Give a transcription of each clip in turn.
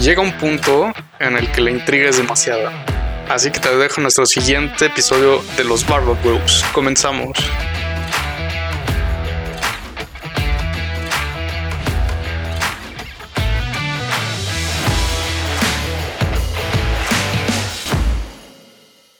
llega un punto en el que la intriga es demasiada. Así que te dejo nuestro siguiente episodio de los Barba Bros. Comenzamos.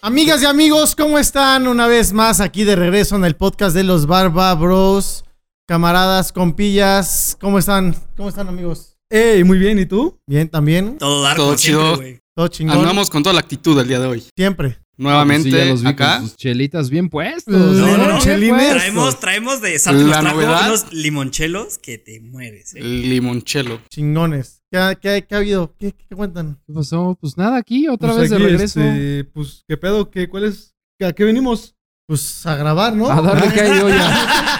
Amigas y amigos, ¿cómo están? Una vez más aquí de regreso en el podcast de los Barba Bros. Camaradas, compillas, ¿cómo están? ¿Cómo están, amigos? Ey, muy bien, ¿y tú? Bien, también. Todo dar Todo siempre, chido. güey. Todo chingón. Andamos con toda la actitud el día de hoy. Siempre. Nuevamente Ah, pues sí, ya los vi acá. con sus chelitas bien puestos. No, No, no. Traemos, traemos de Santos La trajo novedad. unos limonchelos que te mueres. eh. El limonchelo. Chingones. ¿Qué ha, qué qué ha habido? ¿Qué, qué cuentan? ¿Qué pasó? Pues nada, aquí otra Pues vez aquí, de regreso. este, pues, ¿qué pedo? ¿Qué, ¿Cuál es? ¿A qué venimos? Pues a grabar, ¿no? A darle que hay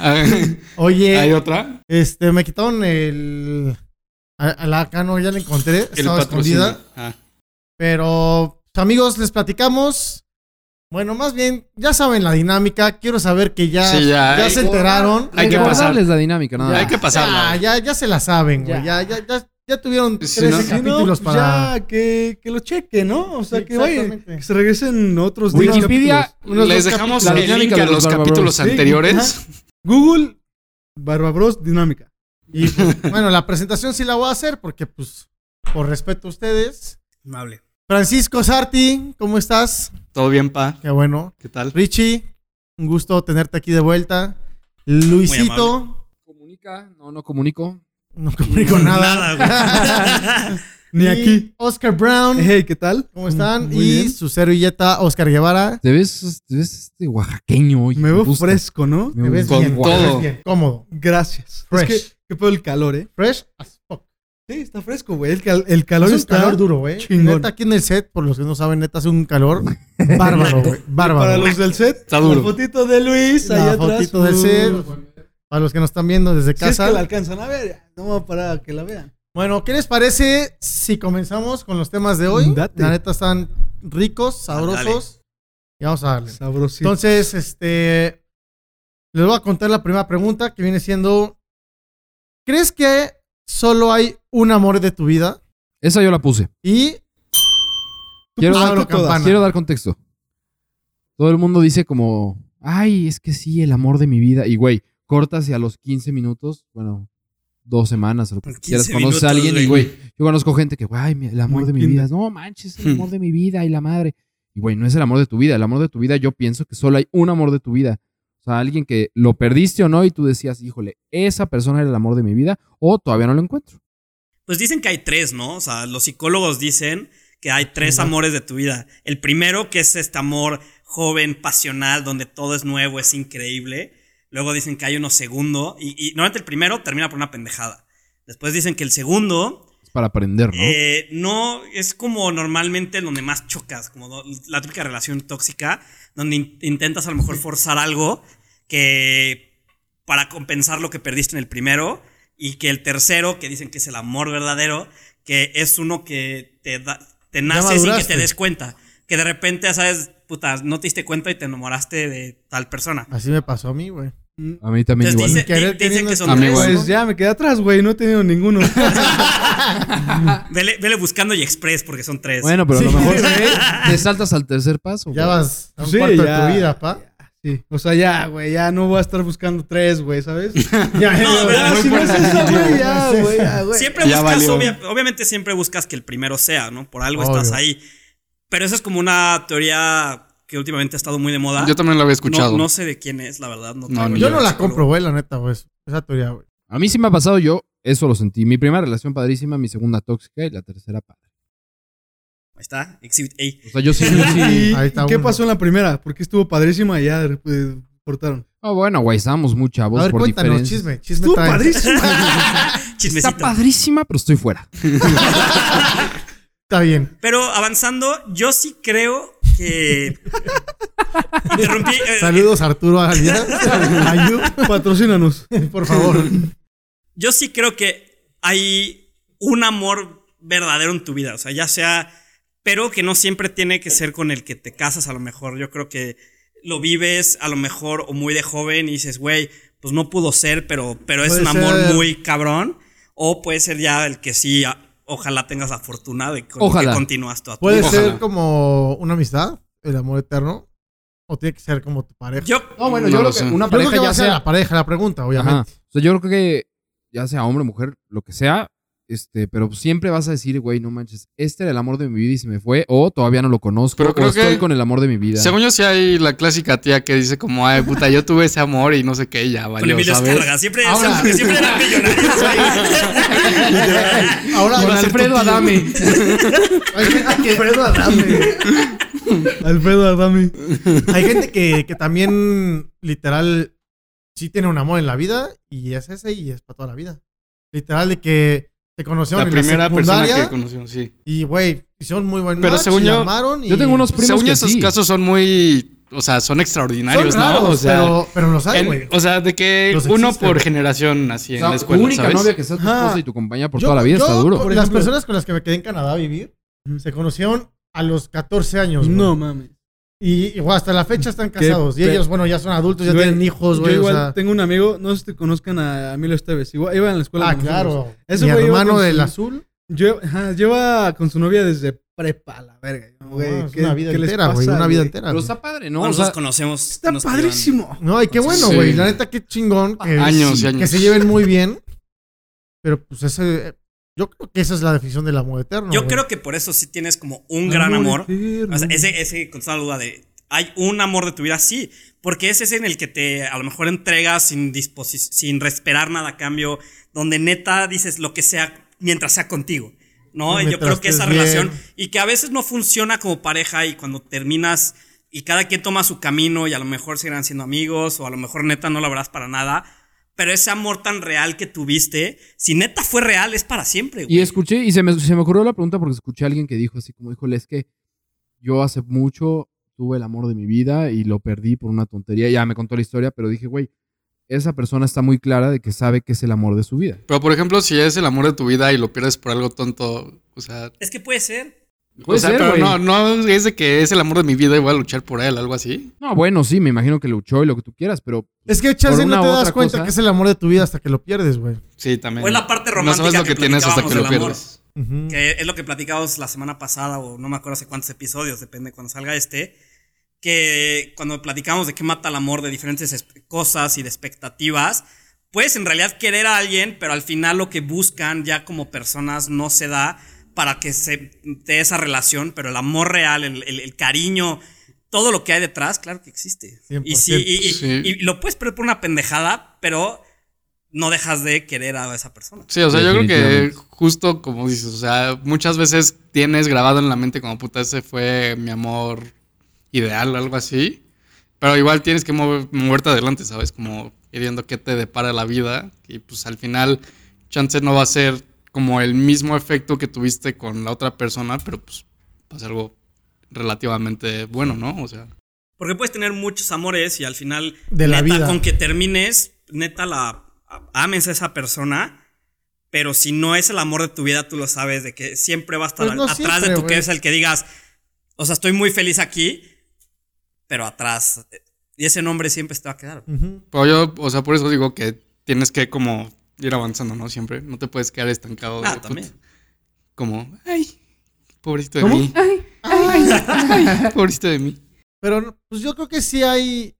olla. ¿Hay Oye, otra? este, me quitaron el... a- a la acá no, ya la encontré. Estaba patrocinio. escondida. Ah. Pero, pues, amigos, les platicamos. Bueno, más bien, ya saben la dinámica. Quiero saber que ya, Sí, ya, ya hay- se enteraron. Hay que Recordarles la dinámica, nada. Hay que pasarla. Ya, ya, ya se la saben, güey. Ya, ya, ya, ya tuvieron Sí, 13 ¿no? Si no, capítulos pues para. Ya, que, que lo cheque, ¿no? O sea, Sí, que vaya, exactamente. que se regresen otros 10 Wikipedia, Les dejamos la el dinámica link de a los capítulos. Sí, anteriores. Google, Barba Bros, dinámica. Y pues, bueno, la presentación sí la voy a hacer porque, pues, por respeto a ustedes. Amable. Francisco Sarti, ¿cómo estás? Todo bien, pa. Qué bueno. ¿Qué tal? Richie, un gusto tenerte aquí de vuelta. Luisito, Comunica, no, no comunico. no comunico nada. Nada, Ni Y aquí. Oscar Brown, Hey, ¿qué tal? ¿cómo están? Muy y bien. su servilleta, Oscar Guevara. Te ves, te ves este oaxaqueño hoy. Me veo gusta. fresco, ¿no? Me Te ves Con bien, te todo. ves bien, cómodo. Gracias. Fresh. Es que, qué pedo el calor, ¿eh? Fresh as fuck. Sí, está fresco, güey. El, cal- el calor Hace un está... calor duro, güey. chingón. Neta, aquí en el set, por los que no saben, neta hace un calor bárbaro, güey. Bárbaro. Para los del set, Está duro. la fotito de Luis La allá atrás. fotito del Uh, set. Para los que nos están viendo desde Si es casa. que la alcanzan a ver, no va para que la vean. Bueno, ¿qué les parece si comenzamos con los temas de hoy? Date. La neta están ricos, sabrosos. Y vamos a darle. Sabrosito. Entonces, este. Les voy a contar la primera pregunta que viene siendo: ¿Crees que solo hay un amor de tu vida? Esa yo la puse. Y. Quiero dar, quiero dar contexto. Todo el mundo dice como, ay, es que sí, el amor de mi vida. Y güey, cortas y a los 15 minutos, bueno, dos semanas, o lo que 15 quieras, conoces a alguien y güey. yo conozco gente que, güey, el amor de mi vida. No manches, el amor de mi vida y la madre. Y güey, no es el amor de tu vida. El amor de tu vida, yo pienso que solo hay un amor de tu vida. O sea, alguien que lo perdiste o no y tú decías, híjole, esa persona era el amor de mi vida o todavía no lo encuentro. Pues dicen que hay tres, ¿no? O sea, los psicólogos dicen que hay tres amores de tu vida. El primero, que es este amor joven, pasional, donde todo es nuevo, es increíble. Luego dicen que hay uno segundo. Y, y normalmente el primero termina por una pendejada. Después dicen que el segundo Es para aprender, ¿no? Eh, no, es como normalmente donde más chocas, como la típica relación tóxica, donde in- intentas a lo mejor forzar algo que para compensar lo que perdiste en el primero, y que el tercero, que dicen que es el amor verdadero, que es uno que te, da, te nace sin que te des cuenta. Que de repente, sabes, puta, no te diste cuenta y te enamoraste de tal persona. Así me pasó a mí, güey. A mí también Entonces igual. dice- dicen que son tres. Pues ya me quedé atrás, güey. No he tenido ninguno. Vele, vele buscando y express porque son tres. Bueno, pero a lo mejor te saltas al tercer paso. Ya güey. vas a un Sí, cuarto ya. de tu vida, pa. Sí. O sea, ya, güey. Ya no voy a estar buscando tres, güey, ¿sabes? Ya, No, ¿verdad? ya, si no es eso, ya, güey, ya, güey, ya, güey. Siempre Ya buscas, obvia- obviamente siempre buscas que el primero sea, ¿no? Por algo Obvio. estás ahí. Pero esa es como una teoría que últimamente ha estado muy de moda. Yo también lo había escuchado. No, no sé de quién es, la verdad. No, No, Yo no la compro, güey, la neta, güey. Esa teoría, güey. A mí sí me ha pasado, yo eso lo sentí. Mi primera relación padrísima, mi segunda tóxica y la tercera padre. Ahí está, Exhibit A. O sea, yo sí, sí. ¿Y, Ahí está qué uno. pasó en la primera? Porque estuvo padrísima y ya cortaron. Oh, bueno, güey, estábamos muy chavos A ver, por cuéntanos, diferencias. chisme, chisme Estuvo trae. padrísima. Está padrísima, pero estoy fuera. Está bien. Pero avanzando, yo sí creo que. Interrumpí. eh, Saludos, Arturo Arias. Ayú, Patrocínanos. por favor. Yo sí creo que hay un amor verdadero en tu vida. O sea, ya sea. Pero que no siempre tiene que ser con el que te casas, a lo mejor. Yo creo que lo vives a lo mejor o muy de joven y dices, güey, pues no pudo ser, pero, pero es Puede un amor ser. muy cabrón. O puede ser ya el que sí, ojalá tengas la fortuna de con Ojalá. que continúas toda tu Puede vida. Ojalá. ser como una amistad, el amor eterno, o tiene que ser como tu pareja. Yo, No, bueno, No yo lo creo que sé. una Yo creo pareja que ya sea. la pareja la pregunta, Ajá. obviamente. O sea, yo creo que ya sea hombre, mujer, lo que sea, este, pero siempre vas a decir, güey, no manches, este era el amor de mi vida y se me fue, o todavía no lo conozco, Pero creo o estoy que- con el amor de mi vida. Según yo, sí hay la clásica tía que dice como, ay, puta, yo tuve ese amor y no sé qué, y ya con valió, Emilio ¿sabes? Escarga, siempre, Ahora- siempre, siempre eran millonarios. Ahora Con va a ser Alfredo. Adame. Hay gente que- Alfredo Adame. Alfredo Adame. Hay gente que, que también, literal, sí tiene un amor en la vida y es ese y es para toda la vida. Literal, de que se conocieron La en la primera persona secundaria que conoció, sí. y, güey, hicieron muy buen Pero match, según yo- y- Yo tengo unos primos Según que esos sí. casos son muy, o sea, son Son extraordinarios, raros, ¿no? O sea, pero, pero los hay, en- güey. o sea, de que Los uno existen. por generación así O en sea, la escuela, única ¿sabes? novia que sea tu esposa y tu compañía por Yo- toda la vida yo, está duro. Por Las personas con las que me quedé en Canadá a vivir se conocieron a los 14 años. No mames. Y, hasta la fecha están Qué casados. Y ellos, bueno, ya son adultos, ya Güey, tienen hijos, Yo güey. O igual sea, tengo un amigo, no sé si te conozcan a Emilio Esteves. Igual iba en la escuela. ah, claro. Ese Mi güey hermano del su- azul. Ajá, lleva con su novia desde prepa, la verga. Güey, No, ¿qué- una vida qué entera, güey. Una vida entera. Pero está padre, ¿no? Nosotros sea, conocemos. Está nos padrísimo. No, y qué bueno, Sí. güey. La neta, qué chingón. Que, Años y años. que se lleven muy bien. Pero pues ese. Yo creo que esa es la definición del amor eterno. Yo güey. creo que por eso sí tienes como un gran amor. eterno. O sea, ese, ese, con toda la duda de, hay un amor de tu vida, sí, porque ese es en el que te a lo mejor entregas sin sin esperar nada a cambio, donde neta dices lo que sea mientras sea contigo, ¿no? Y yo creo que esa bien. relación, y que a veces no funciona como pareja y cuando terminas y cada quien toma su camino y a lo mejor seguirán siendo amigos o a lo mejor neta no lo habrás para nada. Pero ese amor tan real que tuviste, si neta fue real, es para siempre, güey. Y escuché, y se me, se me ocurrió la pregunta porque escuché a alguien que dijo así como, híjole, es que yo hace mucho tuve el amor de mi vida y lo perdí por una tontería. Ya me contó la historia, pero dije, güey, esa persona está muy clara de que sabe que es el amor de su vida. Pero, por ejemplo, si es el amor de tu vida y lo pierdes por algo tonto, o sea... Es que puede ser. Puede o sea, ser, pero güey. no, no es de que es el amor de mi vida y voy a luchar por él, algo así. No, bueno, sí, me imagino que luchó y lo que tú quieras, pero Es que chance no te das cuenta cosa- que es el amor de tu vida hasta que lo pierdes, güey. Sí, también. O es la parte No romántica sabes lo que que tienes hasta que lo pierdes. Ujú. que es lo que platicamos la semana pasada o no me acuerdo hace cuántos episodios, depende cuando salga este, que cuando platicamos de qué mata el amor de diferentes cosas y de expectativas, puedes en realidad querer a alguien, pero al final lo que buscan ya como personas no se da para que se dé esa relación, pero el amor real, el, el- el cariño, todo lo que hay detrás, claro que existe. Y, sí, y, y- Sí. y lo puedes perder por una pendejada, pero no dejas de querer a esa persona. Sí, o sea, yo creo que justo como dices, o sea, muchas veces tienes grabado en la mente como puta, ese fue mi amor ideal, algo así. Pero igual tienes que mover- moverte adelante, ¿sabes? Como ir viendo qué te depara la vida. Y pues al final, chance no va a ser como el mismo efecto que tuviste con la otra persona, pero pues va a ser algo relativamente bueno, ¿no? O sea, Porque puedes tener muchos amores y al final, De la neta, vida. con que termines, neta, la a- ames a esa persona. Pero si no es el amor de tu vida, tú lo sabes, de que siempre va a estar Pues no atrás siempre, de tu que es el que digas, o sea, estoy muy feliz aquí, pero atrás. eh, Y ese nombre siempre te va a quedar. Ujú. pero yo, o sea, por eso digo que tienes que como ir avanzando, ¿no? Siempre. No te puedes quedar estancado. Ah, también. Como, ay, pobrecito de ¿Cómo? mí. Ay, pobrecito de mí. Pero no, pues yo creo que sí hay.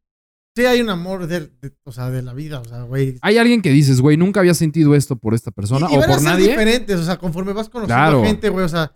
Sí hay un amor de, de- o sea, de la vida, o sea, güey. hay alguien que dices, güey, nunca había sentido esto por esta persona Y- y o van a por ser nadie. diferentes, o sea, conforme vas conociendo Claro. gente, güey, o sea,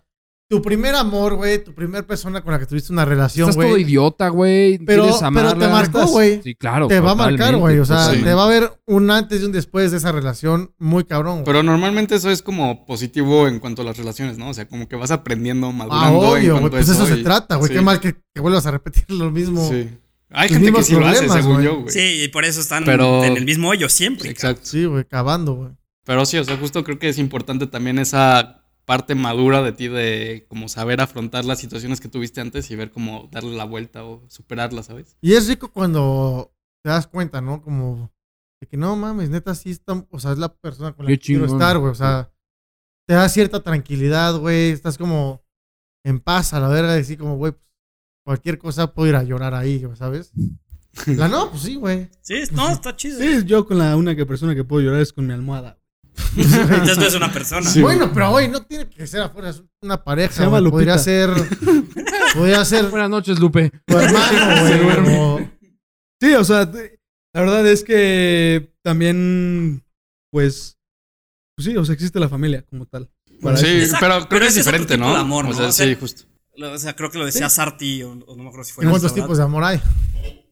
tu primer amor, güey, tu primer persona con la que tuviste una relación, Estás todo güey, idiota, güey. Pero- pero te marcó, güey. Sí, claro. te va a marcar, güey, o sea, te va a ver un antes y un después de esa relación muy cabrón. güey. Pero normalmente eso es como positivo en cuanto a las relaciones, ¿no? O sea, como que vas aprendiendo, ah, madurando. en obvio, güey, pues eso se y- trata, güey, sí, qué mal que, que vuelvas a repetir lo mismo. Sí. Hay gente que sí lo hace, problemas, según güey. yo, güey. Sí, y por eso están Pero- en el mismo hoyo siempre. Exacto. Sí, güey, cavando, güey. Pero sí, o sea, justo creo que es importante también esa parte madura de ti de como saber afrontar las situaciones que tuviste antes y ver cómo darle la vuelta o superarlas, ¿sabes? Y es rico cuando te das cuenta, ¿no? Como de que no mames, neta, sí está, o sea, es la persona con la Qué que quiero estar, güey. O sea, te da cierta tranquilidad, güey. Estás como en paz a la verga, y así como, güey, pues, cualquier cosa puedo ir a llorar ahí, ¿sabes? La no, pues sí, güey. Sí, no, está chido. Sí, yo con la única persona que puedo llorar es con mi almohada. Entonces no es una persona. Bueno, pero hoy no tiene que ser afuera, es una pareja. Se llama. Podría ser. podría ser Buenas noches, Lupe. tu hermano, Se güey. duerme. o- Sí, o sea, te- la verdad es que también, pues, pues sí, o sea, existe la familia como tal. Para Sí. Exacto, pero creo pero que es ese es otro diferente, tipo ¿no? de amor, O ¿no? sea, O sea, sí, justo. Lo- O sea, creo que lo decía Sarti, o, o no me acuerdo si fue. ¿Y en cuántos tipos de amor hay?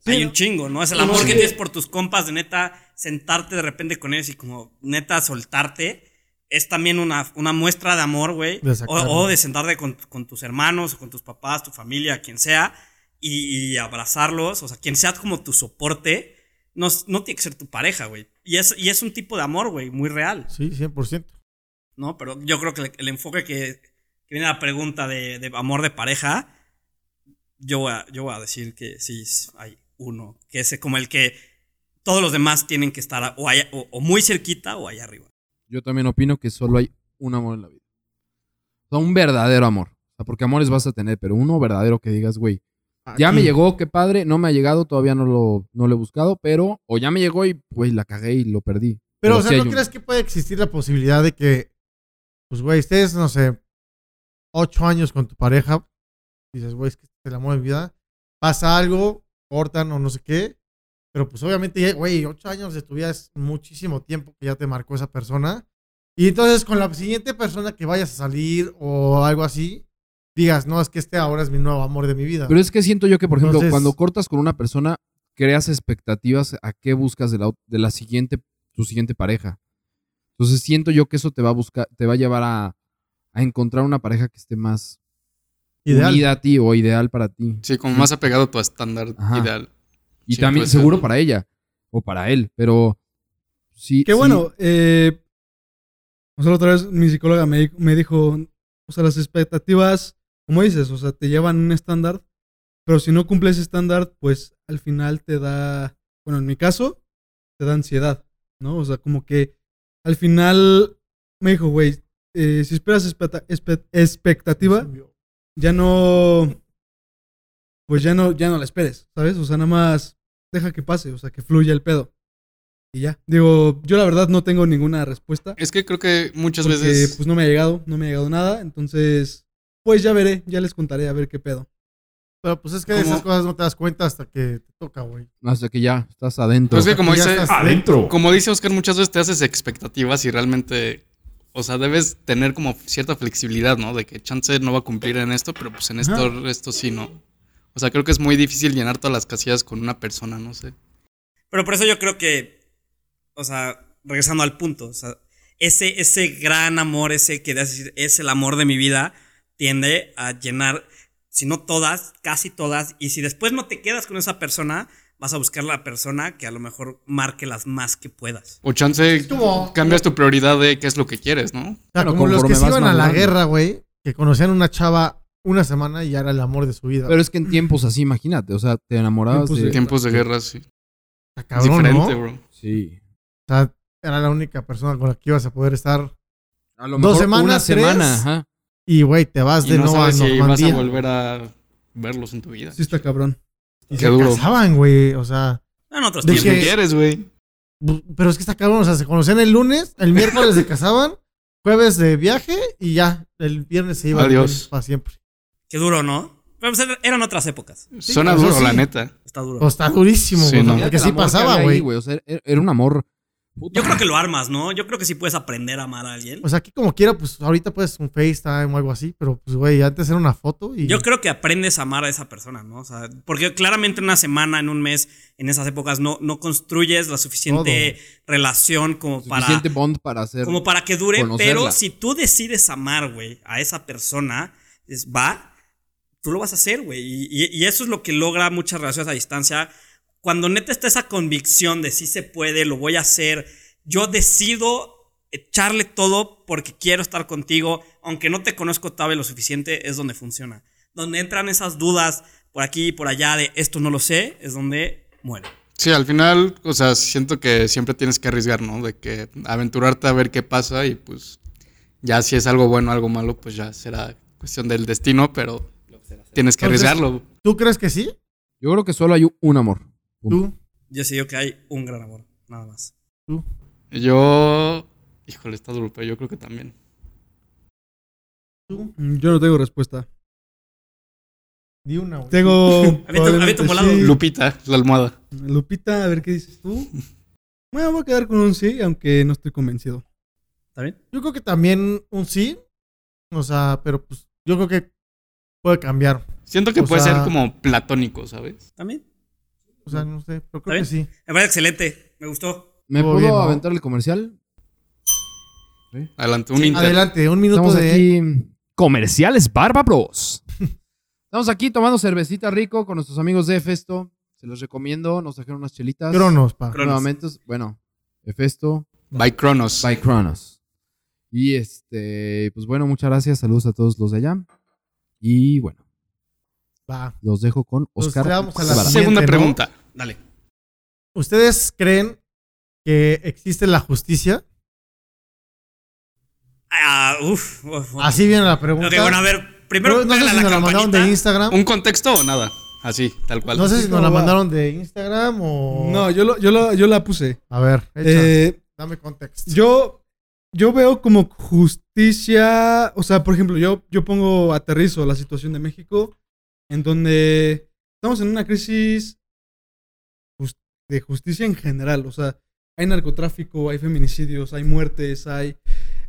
Hay un chingo, ¿no? Es el amor que tienes por tus compas, de neta, sentarte de repente con ellos y como neta soltarte. Es también una, una muestra de amor, güey. O, de sentarte con, con tus hermanos, o con tus papás, tu familia, quien sea, y, y abrazarlos. O sea, quien sea como tu soporte, no, no tiene que ser tu pareja, güey. Y es, y es un tipo de amor, güey, muy real, Sí, 100%. ¿no? Pero yo creo que el, el enfoque que, que viene a la pregunta de, de amor de pareja, yo voy, a, yo voy a decir que sí hay uno, que es como el que todos los demás tienen que estar o, allá- o, o muy cerquita o allá arriba. Yo también opino que solo hay un amor en la vida. O sea, un verdadero amor. O sea, porque amores vas a tener, pero uno verdadero que digas, güey, ya me Aquí. llegó, qué padre, no me ha llegado, todavía no lo, no lo he buscado, pero, o ya me llegó y, güey, la cagué y lo perdí. Pero, o sea, sí ¿no uno. crees que puede existir la posibilidad de que, pues, güey, estés, no sé, ocho años con tu pareja, dices, güey, es que es el amor de mi vida, pasa algo, cortan o no sé qué, pero pues obviamente, güey, ocho años de tu vida es muchísimo tiempo que ya te marcó esa persona. Y entonces con la siguiente persona que vayas a salir o algo así, digas, no, es que este ahora es mi nuevo amor de mi vida. Pero es que siento yo que, por ejemplo, Entonces- cuando cortas con una persona, creas expectativas a qué buscas de la, de la siguiente, tu siguiente pareja. Entonces siento yo que eso te va a buscar, te va a llevar a, a encontrar una pareja que esté más Ideal. unida a ti o ideal para ti. Sí, como más apegado a tu estándar Ajá. ideal. Y Sí, también seguro para ella o para él, pero sí. Que sí, bueno, eh, o sea, la otra vez mi psicóloga me, me dijo, o sea, las expectativas, como dices, o sea, te llevan un estándar, pero si no cumples ese estándar, pues al final te da, bueno, en mi caso, te da ansiedad, ¿no? O sea, como que al final me dijo, güey, eh, si esperas expecta- espe- expectativa, ya no, pues ya no, ya no la esperes, ¿sabes? O sea, nada más deja que pase, o sea, que fluya el pedo. Y ya. Digo, yo la verdad no tengo ninguna respuesta. Es que creo que muchas Porque veces. pues no me ha llegado, no me ha llegado nada. Entonces, pues ya veré, ya les contaré a ver qué pedo. Pero pues es que de esas cosas no te das cuenta hasta que te toca, güey. Hasta que ya estás adentro. Pues es que como dice, Adentro. como dice Oscar, muchas veces te haces expectativas y realmente. O sea, debes tener como cierta flexibilidad, ¿no? De que chance no va a cumplir en esto, pero pues en esto, esto sí, ¿no? O sea, creo que es muy difícil llenar todas las casillas con una persona, no sé. Pero por eso yo creo que, o sea, regresando al punto, o sea, ese, ese gran amor, ese que es el amor de mi vida, tiende a llenar, si no todas, casi todas, y si después no te quedas con esa persona, vas a buscar la persona que a lo mejor marque las más que puedas. O chance como- cambias tu prioridad de qué es lo que quieres, ¿no? O sea, Bueno, como los que se iban a la guerra, güey, que conocían una chava una semana y ya era el amor de su vida. Pero es que en tiempos así, imagínate. O sea, te enamorabas Tiempos de. de- Tiempos de guerra, sí. Está Es cabrón, diferente, ¿no? bro. Sí. O sea, era la única persona con la que ibas a poder estar. A lo Dos mejor semanas, Una semana, tres. ajá. Y, güey, te vas Y de no nuevo a si vas a volver a verlos en tu vida. Sí está cabrón. Y Qué se duro. casaban, güey. O sea, En otros De tiempos. que- ¿qué quieres, güey? pero es que está cabrón. O sea, se conocían el lunes, el miércoles se casaban, jueves de viaje y ya, el viernes se iban Adiós. para siempre. Qué duro, ¿no? Pero pues, eran otras épocas. Suena duro, sí. la neta. Está duro. O está durísimo, Sí, güey. no. Porque El sí que pasaba, güey. O sea, era era un amor. Puta. Yo creo que lo armas, ¿no? Yo creo que sí puedes aprender a amar a alguien. O sea, aquí como quiera, pues ahorita puedes un FaceTime o algo así, pero pues, güey, antes era una foto y. Yo creo que aprendes a amar a esa persona, ¿no? O sea, porque claramente en una semana, en un mes, en esas épocas, no, no construyes la suficiente relación como para, Suficiente bond para hacer. como para que dure. conocerla. Pero si tú decides amar, güey, a esa persona, es, va, tú lo vas a hacer, güey. Y, y- y eso es lo que logra muchas relaciones a distancia. Cuando neta está esa convicción de sí se puede, lo voy a hacer, yo decido echarle todo porque quiero estar contigo, aunque no te conozco todavía lo suficiente, es donde funciona. Donde entran esas dudas por aquí y por allá de esto no lo sé, es donde muere. Sí, al final, o sea, siento que siempre tienes que arriesgar, ¿no? De que aventurarte a ver qué pasa y pues ya si es algo bueno o algo malo, pues ya será cuestión del destino, pero tienes que arriesgarlo. ¿Tú crees que sí? Yo creo que solo hay un amor. Punto. ¿Tú? Yo sé yo que hay un gran amor, nada más. ¿Tú? Yo Híjole, está duro, pero yo creo que también. ¿Tú? Yo no tengo respuesta. Di una, güey. Tengo. Volado. sí. Lupita, la almohada. Lupita, a ver qué dices tú. Bueno, voy a quedar con un sí, aunque no estoy convencido. ¿Está bien? Yo creo que también un sí. O sea, pero pues yo creo que puede cambiar. Siento que O puede sea- ser como platónico, ¿sabes? ¿También? O sea, no sé, pero creo ¿Está que sí. Me parece excelente. Me gustó. ¿Me puedo bien, ¿no? aventar el comercial? Adelante, un Sí, inter. Adelante, un minuto Estamos de. aquí. Comerciales Barba Bros. Estamos aquí tomando cervecita rico con nuestros amigos de Efesto. Se los recomiendo. Nos trajeron unas chelitas. Cronos, pa. Cronos. Nuevamente, bueno, Efesto By Cronos. by Cronos. Y este, pues bueno, muchas gracias. Saludos a todos los de allá. Y bueno, Va. los dejo con Oscar. a la. Segunda ¿no? pregunta. Dale. ¿Ustedes creen que existe la justicia? Ah, uf, uf, uf. Así viene la pregunta. Ok, bueno, a ver. Primero, no sé si nos la mandaron de. Instagram. ¿Un contexto o nada? Así, tal cual. No sé si nos la mandaron de Instagram o. No, yo, lo- yo, lo- yo la puse. A ver, echa, Eh, dame contexto. yo, yo veo como justicia. O sea, por ejemplo, yo, yo pongo aterrizo la situación de México, en donde estamos en una crisis de justicia en general. O sea, hay narcotráfico, hay feminicidios, hay muertes, hay,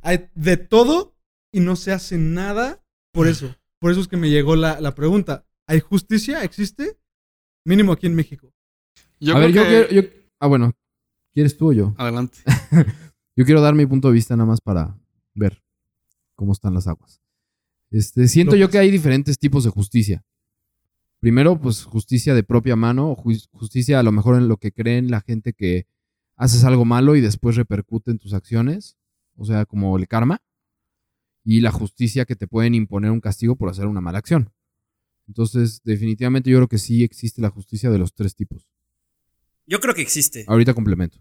hay de todo y no se hace nada por eso. Por eso es que me llegó la, la pregunta. ¿Hay justicia? ¿Existe? Mínimo aquí en México. Yo a ver, yo quiero. yo- ah, bueno, ¿quieres tú o yo? Adelante. Yo quiero dar mi punto de vista nada más para ver cómo están las aguas. Este, siento yo que hay diferentes tipos de justicia. Primero, pues justicia de propia mano, ju- justicia a lo mejor en lo que creen la gente que haces algo malo y después repercute en tus acciones, o sea, como el karma, y la justicia que te pueden imponer un castigo por hacer una mala acción. Entonces, definitivamente yo creo que sí existe la justicia de los tres tipos. Yo creo que existe. Ahorita complemento.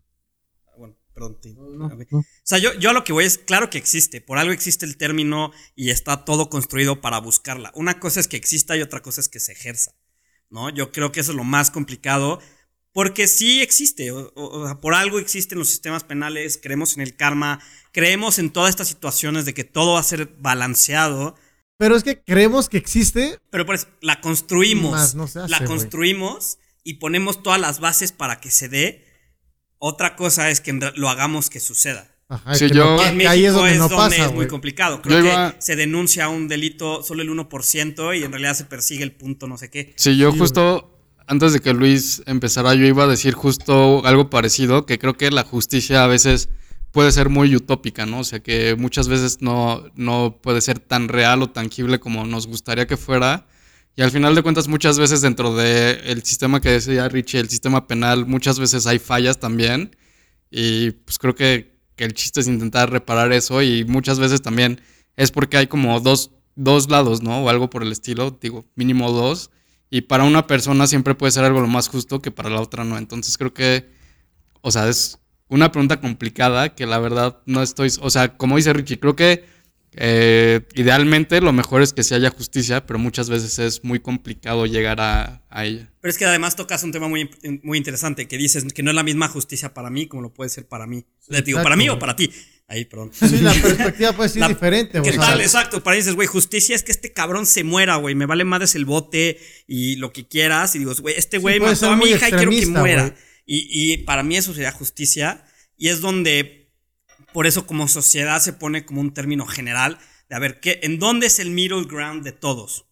Te- No, no. O sea, yo, yo a lo que voy es, claro que existe. Por algo existe el término y está todo construido para buscarla. Una cosa es que exista y otra cosa es que se ejerza. ¿No? Yo creo que eso es lo más complicado. Porque sí existe. O, o- o sea, por algo existen los sistemas penales. Creemos en el karma. Creemos en todas estas situaciones de que todo va a ser balanceado. Pero es que creemos que existe. Pero por eso, la construimos. Más no se hace, la construimos y ponemos todas las bases para que se dé. Otra cosa es que lo hagamos que suceda. Ajá, Sí, que yo- en que ahí es México donde es no donde pasa, es muy complicado. Creo Yo que iba- se denuncia un delito solo el 1% y en realidad se persigue el punto no sé qué. Sí, yo Sí, justo, antes de que Luis empezara, yo iba a decir justo algo parecido, que creo que la justicia a veces puede ser muy utópica, ¿no? O sea, que muchas veces no, no puede ser tan real o tangible como nos gustaría que fuera. Y al final de cuentas, muchas veces dentro del sistema que decía Richie, el sistema penal, muchas veces hay fallas también. Y pues creo que, que el chiste es intentar reparar eso y muchas veces también es porque hay como dos, dos lados, ¿no? O algo por el estilo, digo, mínimo dos. Y para una persona siempre puede ser algo lo más justo que para la otra no. Entonces creo que, o sea, es una pregunta complicada que la verdad no estoy, o sea, como dice Richie, creo que eh, idealmente lo mejor es que sí haya justicia, pero muchas veces es muy complicado llegar a, a ella. Pero es que además tocas un tema muy, muy interesante que dices que no es la misma justicia para mí como lo puede ser para mí. Le digo, para mí o para ti. Ahí, perdón. Sí, la perspectiva puede ser La- diferente, ¿Qué güey. tal? Exacto. Para mí dices, güey, justicia es que este cabrón se muera, güey. Me vale madres el bote y lo que quieras. Y digo, güey, este güey puede mató a mi hija y quiero que muera. Y, y para mí eso sería justicia. Y es donde, por eso como sociedad se pone como un término general de a ver, ¿qué, ¿en dónde es el middle ground de todos?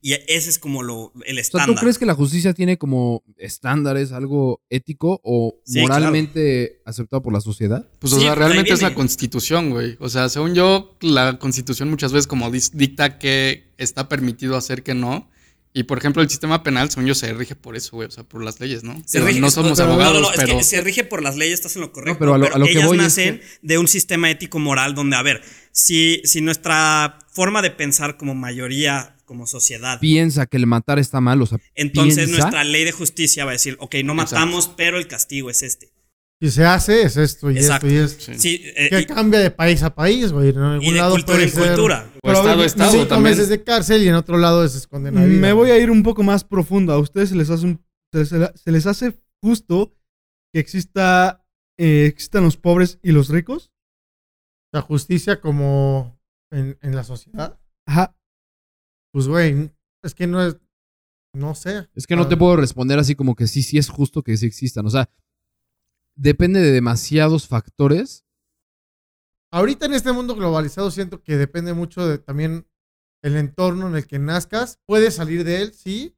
Y ese es como lo, el O sea, estándar. ¿tú crees que la justicia tiene como estándares, algo ético o Sí, moralmente aceptado por la sociedad? Pues, Sí, o sea, pues, realmente es la constitución, güey. O sea, según yo, la constitución muchas veces como dicta que está permitido hacer que no. Y, por ejemplo, el sistema penal, según yo, se rige por eso, güey. O sea, por las leyes, ¿no? Se rige- no somos no, no, abogados, no, no, pero... Es que se rige por las leyes, estás en lo correcto. No, pero a lo- a lo que ellas voy es nacen que- de un sistema ético-moral donde, a ver, si, si nuestra forma de pensar como mayoría, como sociedad, Piensa que el matar está mal, o sea, entonces piensa- nuestra ley de justicia va a decir, ok, no matamos, pero el castigo es este. Si se hace, es esto y Exacto. esto y esto. Sí. Sí, eh, Que y- cambia de país a país, güey. En algún y, de lado cultura puede en ser cultura. O estado a estado cinco también. meses de cárcel y en otro lado es vida. Me voy a ir un poco más profundo. ¿A ustedes se les hace, un- se, se- se les hace justo que exista, eh, existan los pobres y los ricos? sea, justicia como en, en la sociedad. Ajá. Pues, güey, es que no es. No sé. Es que no te puedo responder así como que sí, sí es justo que sí existan. O sea, depende de demasiados factores. Ahorita en este mundo globalizado siento que depende mucho de también el entorno en el que nazcas. Puedes salir de él, sí.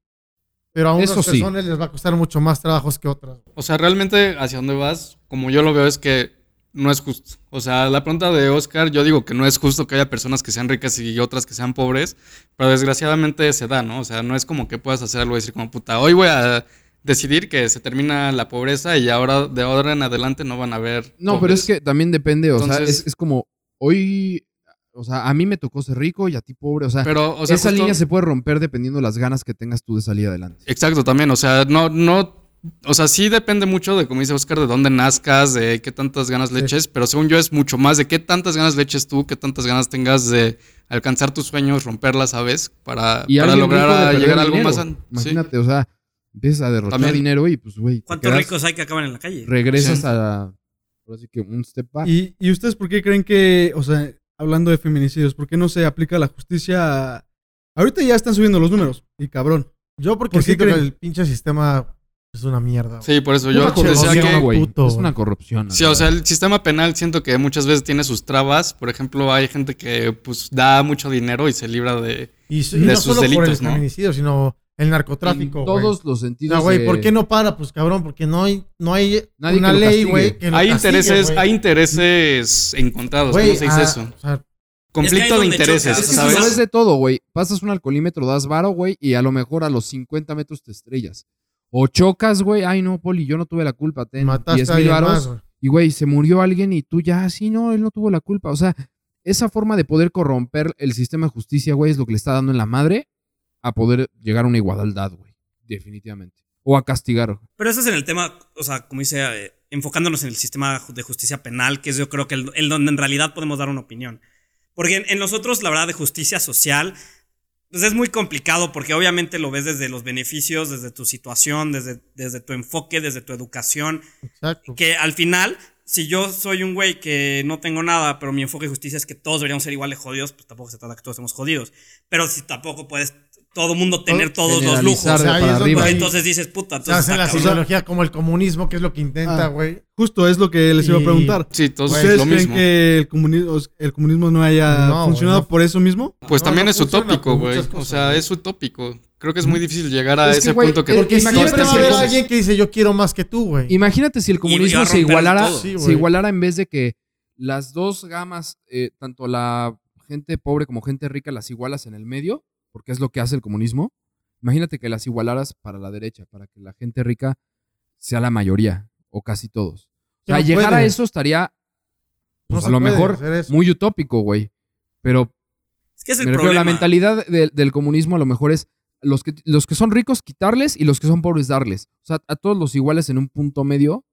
Pero a unas Eso sí. personas les va a costar mucho más trabajos que otras. O sea, realmente hacia dónde vas, como yo lo veo, es que no es justo. O sea, la pregunta de Oscar, yo digo que no es justo que haya personas que sean ricas y otras que sean pobres, pero desgraciadamente se da, ¿no? O sea, no es como que puedas hacer algo y decir como puta, hoy voy a decidir que se termina la pobreza y ahora de ahora en adelante no van a haber. No, pero es que también depende. O sea, es, es como hoy. O sea, a mí me tocó ser rico y a ti pobre. O sea, Pero, o sea, esa justo- línea se puede romper dependiendo de las ganas que tengas tú de salir adelante. Exacto, también. O sea, no, no. O sea, sí depende mucho de, como dice Oscar, de dónde nazcas, de qué tantas ganas le Sí. eches, pero según yo es mucho más de qué tantas ganas le eches tú, qué tantas ganas tengas de alcanzar tus sueños, romperlas, ¿sabes? Para, Y para lograr a llegar a algo dinero. más. sí. Imagínate, o sea, empiezas a derrochar También. dinero y pues, güey, ¿Cuántos quedas- ricos hay que acaban en la calle? regresas Sí. a. Ahora sí que un step back. ¿Y, ¿Y ustedes por qué creen que, o sea, hablando de feminicidios, por qué no se aplica la justicia? a- Ahorita ya están subiendo los números, y cabrón. Yo porque ¿Por siento que el pinche sistema es una mierda. güey. Sí, por eso yo decía que. puto, es una corrupción. Sí, o sea, el sistema penal siento que muchas veces tiene sus trabas. Por ejemplo, hay gente que pues da mucho dinero y se libra de. Y, s- y de no sus solo por el delitos, ¿no? feminicidio, sino el narcotráfico. en todos los sentidos. güey, de- ¿por qué no para? Pues cabrón, porque no hay, no hay Nadie una ley, güey. Hay intereses, hay intereses encontrados. Güey, ¿Cómo se dice ah, eso? o sea, Conflicto de intereses, chocas, Es que ¿sabes? sabes de todo, güey. Pasas un alcoholímetro, das varo, güey, y a lo mejor a los 50 metros te estrellas. O chocas, güey. Ay, no, Poli, yo no tuve la culpa. Ten mataste 10 a mil más, varos. Y, güey, se murió alguien y tú ya, sí, no, él no tuvo la culpa. O sea, esa forma de poder corromper el sistema de justicia, güey, es lo que le está dando en la madre a poder llegar a una igualdad, güey. Definitivamente. O a castigar. Pero eso es en el tema, o sea, como dice, eh, enfocándonos en el sistema de justicia penal, que es yo creo que el, el donde en realidad podemos dar una opinión. Porque en, en nosotros, la verdad, de justicia social, pues es muy complicado porque obviamente lo ves desde los beneficios, desde tu situación, desde, desde tu enfoque, desde tu educación, Exacto. que al final, si yo soy un güey que no tengo nada, pero mi enfoque de justicia es que todos deberíamos ser igual de jodidos, pues tampoco se trata de que todos estemos jodidos. Pero si tampoco puedes todo mundo tener todos los lujos. O sea, para arriba. Entonces dices, puta, Se entonces hace está la cabrón. ideología como el comunismo, que es lo que intenta, Ah. güey. Justo es lo que les iba a preguntar. Sí, todos Güey, es ¿Ustedes lo creen mismo. que el comunismo, el comunismo no haya No, funcionado no. por eso mismo? Pues No, también no es utópico, güey. O sea, es utópico. Creo que es muy difícil llegar a Es que, ese güey, punto que Porque Imagínate siempre va a si haber el- alguien que dice, yo quiero más que tú, güey. Imagínate si el comunismo se igualara. Sí, se igualara en vez de que las dos gamas, eh, tanto la gente pobre como gente rica, las igualas en el medio, porque es lo que hace el comunismo. Imagínate que las igualaras para la derecha, para que la gente rica sea la mayoría o casi todos. O sea, No llegar a eso estaría, pues, No a lo mejor, muy utópico, güey. Pero Es que es el me refiero a la mentalidad de- del comunismo, a lo mejor es los que, los que son ricos quitarles y los que son pobres darles. O sea, a todos los iguales en un punto medio.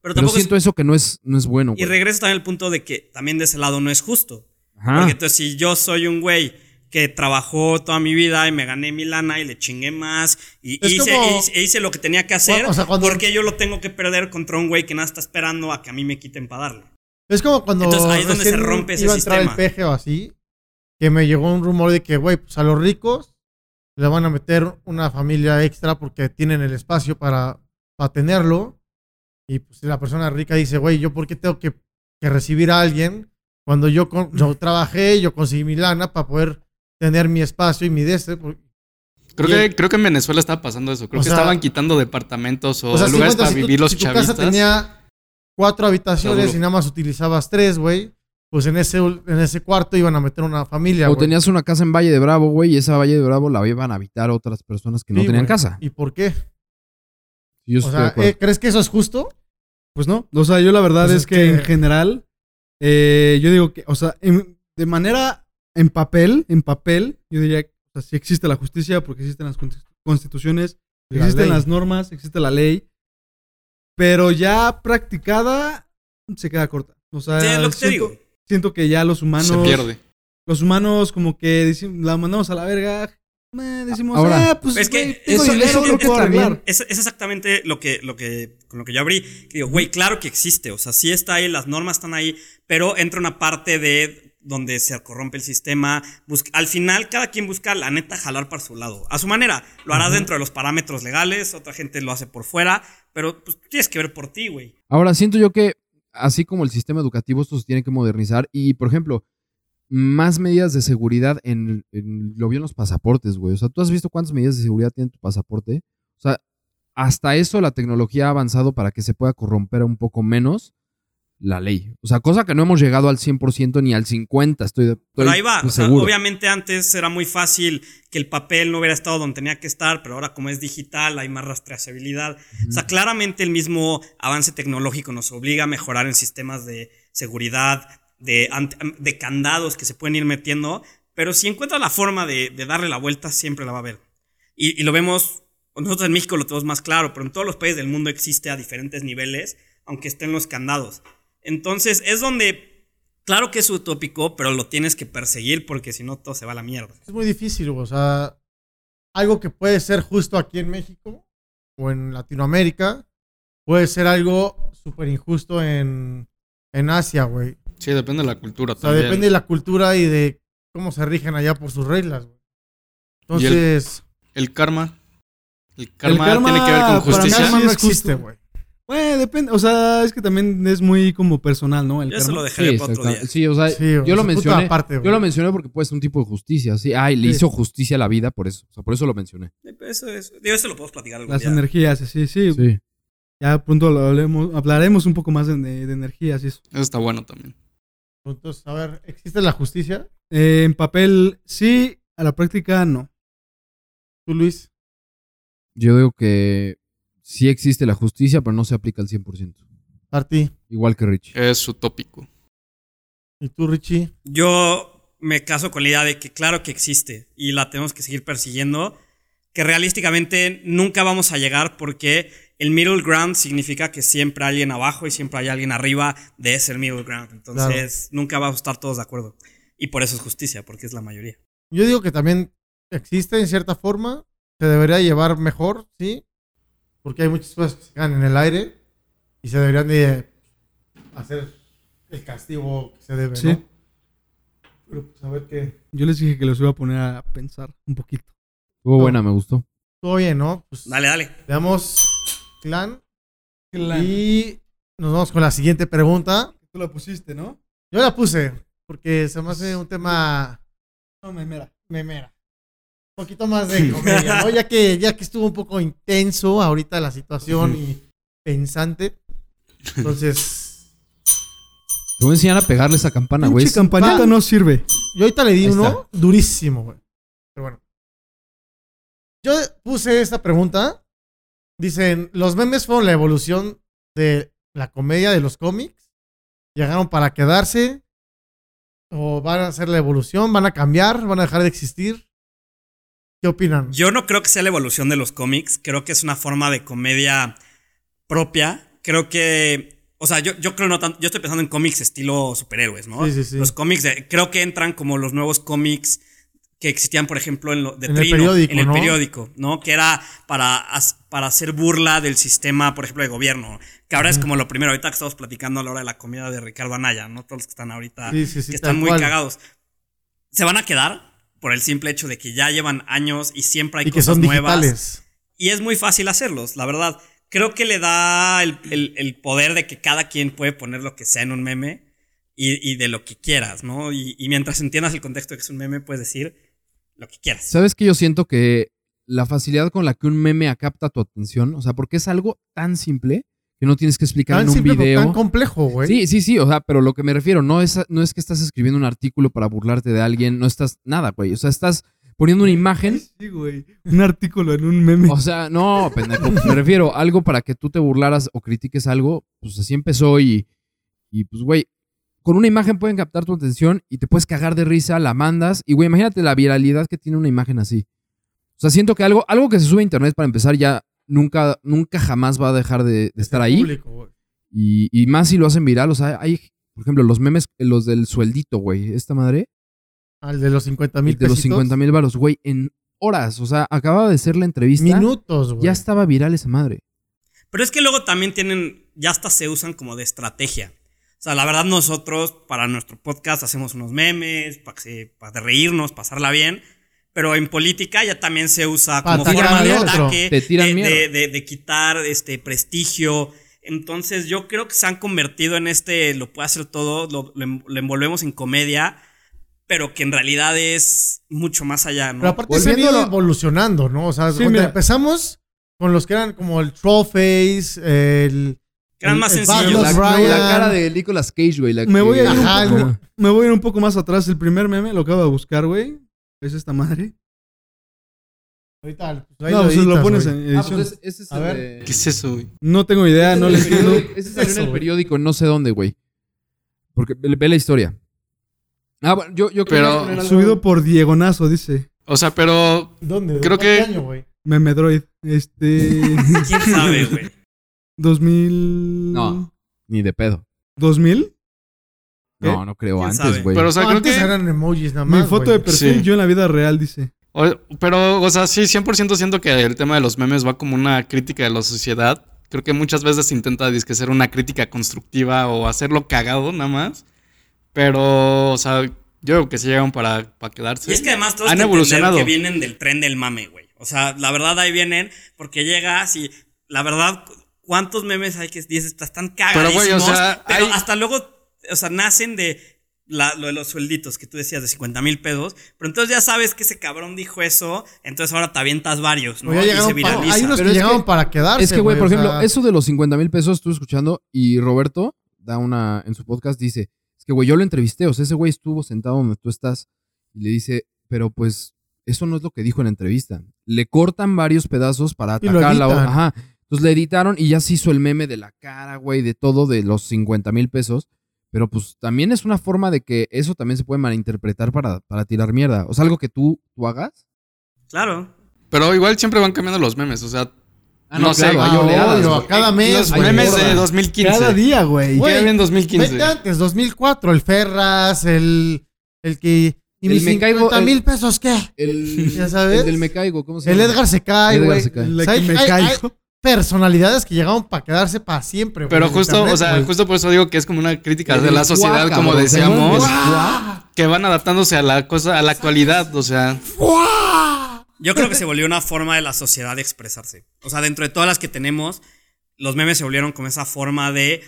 Pero Pero tampoco es- siento eso que no es, no es bueno, Y güey. regresa también al punto de que también de ese lado no es justo. Ajá. Porque entonces si yo soy un güey que trabajó toda mi vida y me gané mi lana y le chingué más y hice, como- hice- hice lo que tenía que hacer, O sea, cuando- ¿por qué yo lo tengo que perder contra un güey que nada está esperando a que a mí me quiten para darle? Es como cuando Entonces, ahí es donde se rompe ese iba a entrar sistema. el peje o así, que me llegó un rumor de que, güey, pues a los ricos le van a meter una familia extra porque tienen el espacio para, para tenerlo. Y pues la persona rica dice, güey, ¿yo por qué tengo que, que recibir a alguien cuando yo, con- yo trabajé, yo conseguí mi lana para poder tener mi espacio y mi de este? Por- Creo Y que, el- creo que en Venezuela estaba pasando eso. Creo que sea- estaban quitando departamentos o, O sea, sí, lugares para si vivir los si tu chavistas. casa tenía cuatro habitaciones Seguro. y nada más utilizabas tres, güey, pues en ese, en ese cuarto iban a meter una familia, O tenías una casa en Valle de Bravo, güey, y esa Valle de Bravo la iban a habitar otras personas que no tenían casa. ¿Y por qué? Yo O sea, eh, ¿crees que eso es justo? Pues no. O sea, yo la verdad Pues es, es que, que- en general, eh, yo digo que, o sea, en- de manera en papel, en papel, yo diría que o sea, sí existe la justicia porque existen las consti- constituciones, La existen ley. las normas, existe la ley, pero ya practicada se queda corta. O sea, Sí, es lo que te siento, digo. siento que ya los humanos, Se pierde. los humanos como que dicen, la mandamos a la verga, eh, decimos, Ahora, ah, pues Es que eso- dinero, eso lo puedo arreglar. Es, es exactamente lo que, lo que, con lo que yo abrí. Que digo, güey, claro que existe. O sea, sí está ahí, las normas están ahí, pero entra una parte de donde se corrompe el sistema. Busca- al final, cada quien busca, la neta, jalar para su lado. A su manera. Lo harás dentro de los parámetros legales, otra gente lo hace por fuera, pero pues tienes que ver por ti, güey. Ahora, siento yo que, así como el sistema educativo, esto se tiene que modernizar. Y, por ejemplo, más medidas de seguridad en, en- lo vi en los pasaportes, güey. O sea, ¿tú has visto cuántas medidas de seguridad tiene tu pasaporte? O sea, hasta eso la tecnología ha avanzado para que se pueda corromper un poco menos la ley. O sea, cosa que no hemos llegado al 100% ni al 50%, estoy, de- Pero ahí va. O sea, seguro. obviamente antes era muy fácil que el papel no hubiera estado donde tenía que estar, pero ahora como es digital hay más rastreabilidad. O sea, claramente el mismo avance tecnológico nos obliga a mejorar en sistemas de seguridad, de, candados que se pueden ir metiendo, pero si encuentras la forma de, de darle la vuelta, siempre la va a haber. Y, y lo vemos, nosotros en México lo tenemos más claro, pero en todos los países del mundo existe a diferentes niveles, aunque estén los candados. Entonces es donde, claro que es utópico, pero lo tienes que perseguir porque si no todo se va a la mierda. Es muy difícil, güey. O sea, algo que puede ser justo aquí en México o en Latinoamérica puede ser algo súper injusto en, en Asia, güey. Sí, depende de la cultura O sea, también. depende de la cultura y de cómo se rigen allá por sus reglas, güey. Entonces, El karma. El karma, karma tiene que ver con mí el justicia. karma no existe, güey. Güey, depende. O sea, es que también es muy como personal, ¿no? El Yo se lo dejaré Sí, para otro día. exactamente. Sí, o sea, Sí, yo lo mencioné. aparte, yo lo mencioné porque puede ser un tipo de justicia. Sí, ay, le Sí. hizo justicia a la vida por eso. O sea, por eso lo mencioné. Eso es, digo, eso lo podemos platicar algún Las día. energías, sí, sí. Sí. Ya pronto lo hablemos- hablaremos un poco más de, de energías y eso. Eso está bueno también. Entonces, a ver, ¿existe la justicia? Eh, en papel, sí. A la práctica, no. Tú, Luis. Yo digo que sí existe la justicia, pero no se aplica al 100%. Arti. Igual que Rich. Es utópico. ¿Y tú, Richie? Yo me caso con la idea de que claro que existe y la tenemos que seguir persiguiendo, que realísticamente nunca vamos a llegar porque el middle ground significa que siempre hay alguien abajo y siempre hay alguien arriba de ese middle ground. Entonces nunca vamos a estar todos de acuerdo. Y por eso es justicia, porque es la mayoría. Yo digo que también existe en cierta forma. Se debería llevar mejor, ¿sí? Porque hay muchas cosas que se quedan en el aire y se deberían de hacer el castigo que se debe, Sí. ¿no? Pero pues a ver qué. Yo les dije que los iba a poner a pensar un poquito. Estuvo No. buena, me gustó. Todo bien, ¿no? Pues Dale, dale. veamos clan. Y nos vamos con la siguiente pregunta. Tú la pusiste, ¿no? Yo la puse porque se me hace un tema No, me mira. memera. Poquito más de comedia, ¿no? Ya que, ya que estuvo un poco intenso ahorita la situación y pensante. Entonces, Te voy a enseñar a pegarle esa campana, güey. Pinche campanita no sirve. yo ahorita le di Ahí uno durísimo, güey. Pero bueno. Yo puse esta pregunta. Dicen, ¿los memes fueron la evolución de la comedia de los cómics? ¿Llegaron para quedarse? ¿O van a ser la evolución? ¿Van a cambiar? ¿Van a dejar de existir? ¿Qué opinan? Yo no creo que sea la evolución de los cómics. Creo que es una forma de comedia propia. Creo que. O sea, yo, yo creo no tanto. Yo estoy pensando en cómics estilo superhéroes, ¿no? Sí, sí, sí. Los cómics de- creo que entran como los nuevos cómics que existían, por ejemplo, en lo, de En el Trino, periódico, en el ¿no? periódico, ¿no? Que era para, para hacer burla del sistema, por ejemplo, de gobierno. Que ahora es como lo primero. Ahorita que estamos platicando a la hora de la comida de Ricardo Anaya, ¿no? Todos los que están ahorita Sí, sí, sí, que están muy cual. cagados. Se van a quedar por el simple hecho de que ya llevan años y siempre hay Y que cosas son nuevas. digitales. Y es muy fácil hacerlos, la verdad. Creo que le da el, el- el poder de que cada quien puede poner lo que sea en un meme y, y de lo que quieras, ¿no? Y, y mientras entiendas el contexto de que es un meme, puedes decir lo que quieras. ¿Sabes que yo siento que la facilidad con la que un meme capta tu atención, o sea, porque es algo tan simple que no tienes que explicar Tan en un simple, video. tan complejo, güey. Sí, sí, sí, o sea, pero lo que me refiero no es, no es que estás escribiendo un artículo para burlarte de alguien, no estás nada, güey. O sea, estás poniendo una imagen. Sí, güey. Un artículo en un meme. O sea, no, pendejo. Me refiero a algo para que tú te burlaras o critiques algo. Pues así empezó y, y pues, güey, con una imagen pueden captar tu atención y te puedes cagar de risa, la mandas. Y, güey, imagínate la viralidad que tiene una imagen así. O sea, siento que algo, algo que se sube a internet para empezar ya nunca, nunca jamás va a dejar de, de estar ahí. Público. Y, y más si lo hacen viral. O sea, hay, por ejemplo, los memes, los del sueldito, güey. Esta madre. Al de los 50 mil de los 50 mil baros, güey. En horas. O sea, acababa de ser la entrevista. Minutos, güey. Ya estaba viral esa madre. Pero es que luego también tienen, ya hasta se usan como de estrategia. O sea, la verdad nosotros para nuestro podcast hacemos unos memes, para, que se- para reírnos, pasarla bien. Pero en política ya también se usa como forma de ataque, Te tiran de, de- de- de quitar este prestigio. Entonces yo creo que se han convertido en este, lo puede hacer todo, lo, lo em- lo envolvemos en comedia, pero que en realidad es mucho más allá, ¿no? Pero aparte se han ido Volviéndolo- evolucionando, ¿no? O sea, Sí, empezamos con los que eran como el Trollface, el... Que eran el- más sencillos. La, la cara de Nicolas Cage, güey. Me que- voy a ir un Ajá, poco- güey. Me voy a ir un poco más atrás. El primer meme lo acabo de buscar, güey. Es esta madre. Ahorita, pues, ahí No, lo pues lo editas, pones güey. en Ah, edición. pues ese, ese es A el ver. de- ¿Qué es eso, güey? No tengo idea, no le Ese entiendo. salió- ese salió en Eso, el güey. periódico, no sé dónde, güey. Porque ve, ve la historia. Ah, bueno, yo, yo Pero- poner algo- Subido por Diegonazo, dice. O sea, pero ¿Dónde? ¿De Creo qué que- año, güey? Memedroid. Este. ¿Quién sabe, güey? 2000. No. Ni de pedo. ¿2000? ¿Qué? No, no creo ¿Quién antes, sabe? güey. Pero, o sea, No, creo antes que. eran emojis nada Mi más, foto güey. de perfil, Sí. yo en la vida real, dice. o- pero, o sea, sí, 100% siento que el tema de los memes va como una crítica de la sociedad. Creo que muchas veces intenta disque ser una crítica constructiva o hacerlo cagado nada más. Pero, o sea, yo creo que se llegan para, para quedarse. Y es que además todos Han evolucionado. que vienen del tren del mame, güey. O sea, la verdad ahí vienen porque llegas y la verdad, ¿cuántos memes hay que dices? Están Pero, cagadísimos. güey, o sea, pero hay- hasta luego, o sea, nacen de la- lo de los suelditos que tú decías de 50 mil pesos. Pero entonces ya sabes que ese cabrón dijo eso, entonces ahora te avientas varios, ¿no? Y se para- hay unos Pero que llegaron que- para quedarse, Es que, güey, por o ejemplo, sea, eso de los 50 mil pesos estuve escuchando y Roberto da una, en su podcast dice, es que, güey, yo lo entrevisté, o sea, ese güey estuvo sentado donde tú estás y le dice, pero pues eso no es lo que dijo en la entrevista. Le cortan varios pedazos para atacar la. Ajá. Entonces le editaron y ya se hizo el meme de la cara, güey, de todo, de los 50 mil pesos. Pero pues también es una forma de que eso también se puede malinterpretar para, para tirar mierda. O sea, algo que tú, tú hagas. Claro. Pero igual siempre van cambiando los memes. O sea, Ah, no, sé. claro, hay Ah, oleadas, obvio, cada mes, los güey. memes de Gorda. 2015. Cada día, güey. ¿Qué había en 2015? Vete antes, 2004, el Ferras, el, el que... ¿Y El mis me caigo, 50 el- mil pesos qué? El, ¿Ya sabes? el del me caigo, ¿cómo se El llama? Edgar se cae, Edgar güey. se cae. O La sea, que me hay- caigo. hay personalidades que llegaron para quedarse para siempre, güey, Pero justo, internet, o sea, güey. justo por eso digo que es como una crítica de la sociedad, guaca, como bro, ¿se acuerdan decíamos, guaca? que van adaptándose a la cosa, a la actualidad, o sea, Yo creo que se volvió una forma de la sociedad de expresarse. O sea, dentro de todas las que tenemos, los memes se volvieron como esa forma de,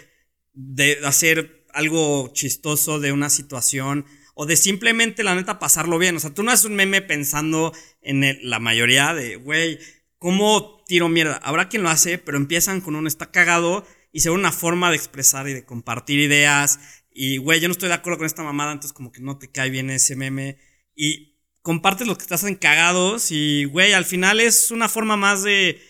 de hacer algo chistoso de una situación o de simplemente, la neta, pasarlo bien. O sea, tú no haces un meme pensando en el- la mayoría de, güey, ¿cómo tiro mierda? Habrá quien lo hace, pero empiezan con un está cagado y se vuelve una forma de expresar y de compartir ideas. Y, güey, yo no estoy de acuerdo con esta mamada, entonces como que no te cae bien ese meme. Y compartes lo que estás en cagados y, güey, al final es una forma más de,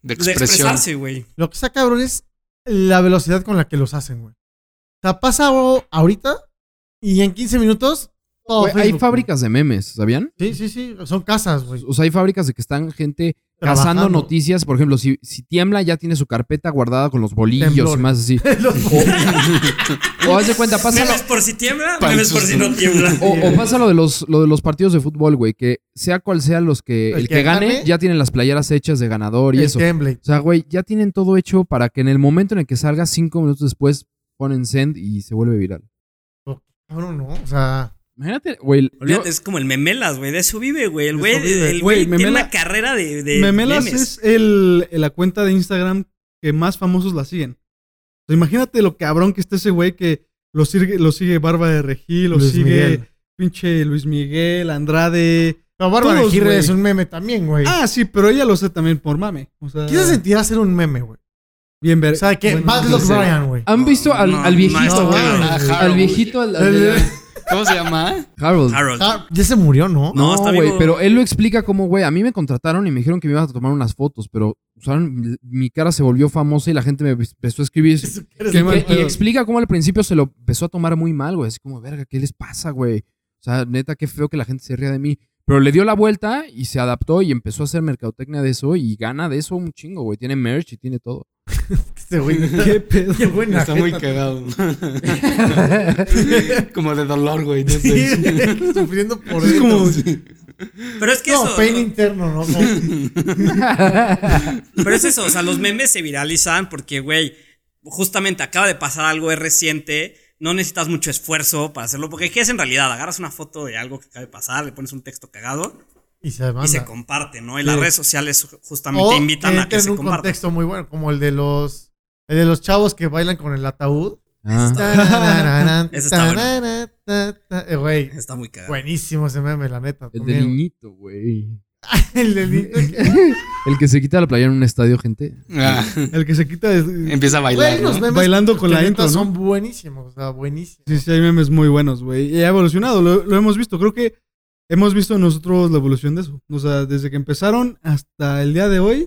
de de expresarse, güey. Lo que está cabrón es la velocidad con la que los hacen, güey. O sea, pasa ahorita y en 15 minutos hay fábricas de memes, ¿sabían? Sí, sí, sí. Son casas, güey. O sea, hay fábricas de que están gente cazando Trabajando. noticias. Por ejemplo, si, si tiembla, ya tiene su carpeta guardada con los bolillos Temblor. y más así. O haz de cuenta, pásalo. Memes por si tiembla, memes por si no tiembla. O, o pasa lo de los, lo de los partidos de fútbol, güey, que sea cual sea los que, el, que, gane, gane, ya tienen las playeras hechas de ganador y el eso. O sea, güey, ya tienen todo hecho para que en el momento en el que salga, cinco minutos después, ponen send y se vuelve viral. Cabrón, no. O sea, Imagínate, güey. yo- es como el Memelas, güey. De eso vive, güey. El De güey tiene Memela- una carrera de, de Memelas memes. es el, la cuenta de Instagram que más famosos la siguen. O sea, imagínate lo cabrón que está ese güey que lo sigue, lo sigue Barba de Regil, lo Luis sigue Miguel. pinche Luis Miguel, Andrade. pero Bárbara Todos, Aguirre güey. es un meme también, güey. Ah, sí, pero ella lo hace también por mame. O sea, ¿Qué se sentirá hacer un meme, güey? bien ver. O sea, que bueno. Brian, güey. ¿Han visto al, No, al viejito, güey? no, Ah, no, al viejito, al, al de- ¿Cómo se llama? Harold. Harold. Ah, ya se murió, ¿no? No, No, está güey, vivo. pero él lo explica como, güey, a mí me contrataron y me dijeron que me ibas a tomar unas fotos, pero usaron, mi cara se volvió famosa y la gente me empezó a escribir. Qué mal y pedo. explica cómo al principio se lo empezó a tomar muy mal, güey. Así como, verga, ¿qué les pasa, güey? O sea, neta, qué feo que la gente se ría de mí. Pero le dio la vuelta y se adaptó y empezó a hacer mercadotecnia de eso y gana de eso un chingo, güey. Tiene merch y tiene todo. Este güey. ¿Qué pedo? Qué buena Está muy cagado. Como de dolor, güey. no sé. Sí, sufriendo por Es él. como, Pero es que No, eso. pain interno, ¿no? Pero es eso, o sea, los memes se viralizan porque, güey, justamente acaba de pasar algo, es reciente, no necesitas mucho esfuerzo para hacerlo, porque ¿qué es en realidad? Agarras una foto de algo que acaba de pasar, le pones un texto cagado y se y se comparte, ¿no? Y Sí. las redes sociales justamente O invitan a que en se un comparta. contexto muy bueno, como el de los el de los chavos que bailan con el ataúd. Ah. Ese está bueno. Eh, Güey, Está muy cagado. buenísimo ese meme, la neta. El del niñito, güey. El del. El que se quita la playa en un estadio, gente. Ah, El que se quita es- empieza a bailar, Güey, los ¿no? memes Bailando con la neta intro, ¿no? son buenísimos, o sea, buenísimos. Sí, sí, hay memes muy buenos, güey. Y ha evolucionado, lo, lo hemos visto. Creo que hemos visto nosotros la evolución de eso. O sea, desde que empezaron hasta el día de hoy, Hay- hay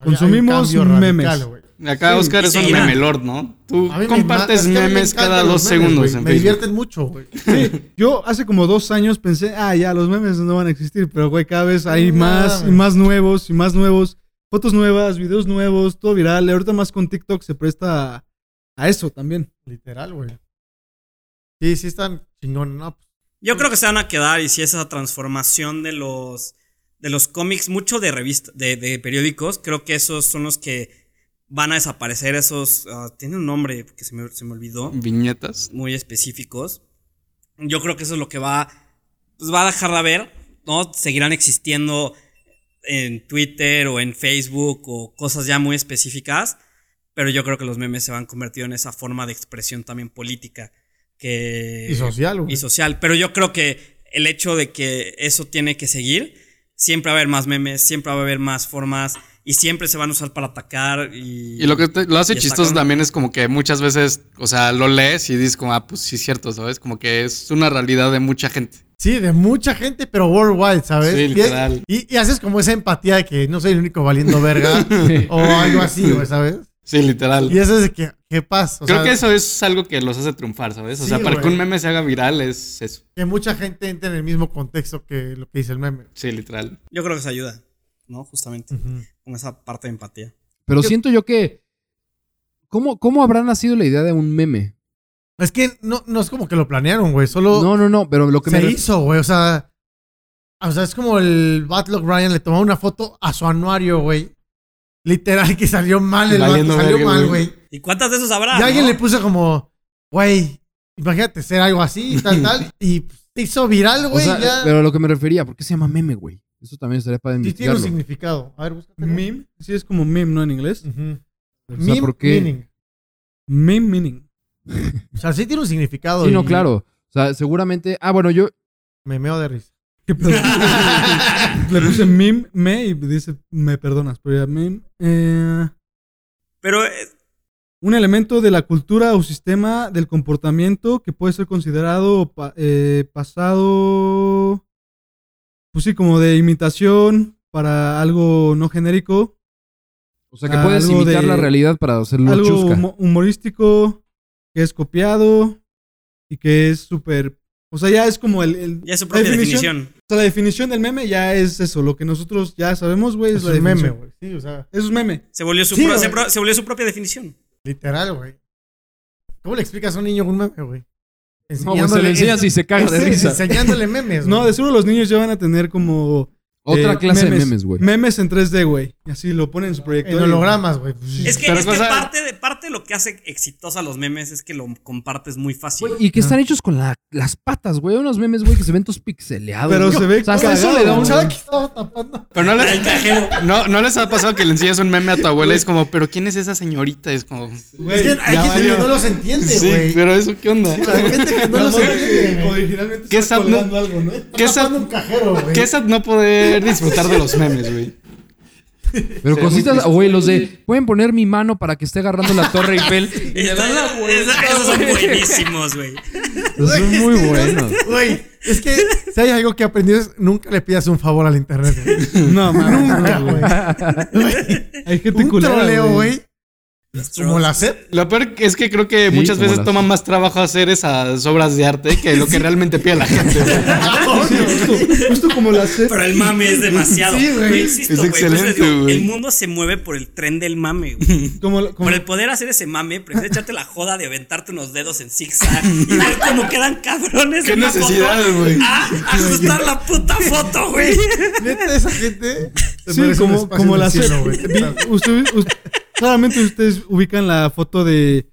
un consumimos radical, memes. güey. Acá Sí, Oscar es un seguirá. meme lord, ¿no? Tú compartes me memes cada dos memes, segundos en Me Facebook. divierten mucho, güey. Sí, yo hace como dos años pensé, ah, ya, los memes no van a existir, pero güey, cada vez hay No más y más nuevos y más nuevos. Fotos nuevas, videos nuevos, todo viral. Y ahorita más con TikTok se presta a, a eso también. Literal, güey. Sí, sí están chingón. No, pues, Yo creo que se van a quedar y si esa transformación de los de los cómics, mucho de revistas, de, de periódicos, creo que esos son los que van a desaparecer. Esos ah, tiene un nombre que se me, se me olvidó, Viñetas. muy específicos. Yo creo que eso es lo que va, pues va a dejar de ver, ¿no? Seguirán existiendo en Twitter o en Facebook o cosas ya muy específicas, pero yo creo que los memes se van a convertir en esa forma de expresión también política que y social, güey. y social. Pero yo creo que el hecho de que eso tiene que seguir, siempre va a haber más memes, siempre va a haber más formas y siempre se van a usar para atacar. Y, Y lo que te- lo hace chistoso también es como que muchas veces, o sea, lo lees y dices como, ah, pues sí es cierto, ¿sabes? Como que es una realidad de mucha gente. Sí, de mucha gente, pero worldwide, ¿sabes? Sí, Y- literal. Y, y haces como esa empatía de que no soy el único valiendo verga o algo así, güey, ¿sabes? Sí, literal. Y eso es de que, ¿qué pasa? O Creo sea, que eso es algo que los hace triunfar, ¿sabes? O Sí, sea, para que un meme se haga viral es eso. que mucha gente entre en el mismo contexto que lo que dice el meme. Sí, literal. Yo creo que eso ayuda, ¿no? Justamente con esa parte de empatía. Pero Yo- siento yo que. ¿Cómo, ¿Cómo habrá nacido la idea de un meme? Es que no, no es como que lo planearon, güey. Solo No, no, no, pero lo que se me. hizo, güey. O sea, o sea, es como el Batlock Ryan le tomó una foto a su anuario, güey. Literal que salió mal el vato, salió verga, mal, güey. güey. ¿Y cuántas de esos habrá? Y alguien no? le puso como, güey, imagínate ser algo así, tal, tal. Y pues, se hizo viral, O güey. sea, ya. pero a lo que me refería, ¿por qué se llama meme, güey? Eso también estaría para Sí tiene un significado. A ver, búscate. Meme, sí es como meme, ¿no? En inglés. Ujú. O sea, Meme ¿por qué? meaning. Meme meaning. O sea, sí tiene un significado. Sí, no, y claro. O sea, seguramente. Ah, bueno, yo. Me meo de risa. ¿Qué pedo? Le puse meme, me, y dice, me perdonas, pero ya meme. Eh, Pero eh, un elemento de la cultura o sistema del comportamiento que puede ser considerado pa- eh, pasado, pues sí, como de imitación para algo no genérico, O sea, que puedes imitar de- la realidad para hacerlo algo chusca. humorístico que es copiado y que es súper... O sea, ya es como el... el- ya es su propia definición. Sea, la definición del meme ya es eso, lo que nosotros ya sabemos, güey, es, Es la un meme, güey. Sí, o sea, Eso es meme. Se volvió su, Sí, pro- güey. se, pro- se volvió su propia definición. literal, güey. ¿Cómo le explicas a un niño un meme, güey? No, se lo enseñas y se caga de risa. Enseñándole memes, No, güey. de seguro los niños ya van a tener como... Otra eh, clase de memes, güey. Memes en 3D, güey. Y así lo ponen en su proyector. En y- hologramas, güey. Es que, es que cosa- parte, de, parte de lo que hace exitosa los memes es que lo compartes muy fácil. Y que están hechos con la- las patas, güey. Unos memes, güey, que se ven todos pixeleados. Pero se ve O sea, cagado, eso le da un... güey. ¿Sabes qué estaba tapando? Pero no El les, cajero. no, no les ha pasado que le enseñas un meme a tu abuela y es como, pero ¿quién es esa señorita? Es como, Güey, Es que hay gente que no los entiende, sí, güey. pero eso, ¿qué onda? Hay gente que no los entiende, que originalmente ¿Qué está no? colgando algo, ¿no? ¿Qué Está sad, tapando un cajero, güey. qué sad no poder disfrutar de los memes, güey? Pero cositas, güey, los de... Pueden poner mi mano para que esté agarrando la torre Eiffel. Y le dan la Esa- vuelta, esos son buenísimos, güey. Son muy buenos. Güey, es que si hay algo que aprendí es nunca le pidas un favor al internet. güey. No, mames. Nunca, no, güey. Hay gente Un culera, troleo, güey. Como la sed. Lo peor es que creo que Sí, muchas veces toma más trabajo hacer esas obras de arte que lo que realmente pide la gente. güey. Sí, justo, justo como la sed. Pero el mame es demasiado. Sí, güey. Insisto, Es güey, excelente, güey. El mundo se mueve por el tren del mame, güey. Como, como- Por el poder hacer ese mame, prefieres echarte la joda de aventarte unos dedos en zigzag y ver cómo quedan cabrones Qué en la necesidad, foto. güey. Ah, ajustar la puta foto, güey. Neta, esa gente. se Sí, como, como la sed. cielo, güey. Usted- us- claramente ustedes ubican la foto de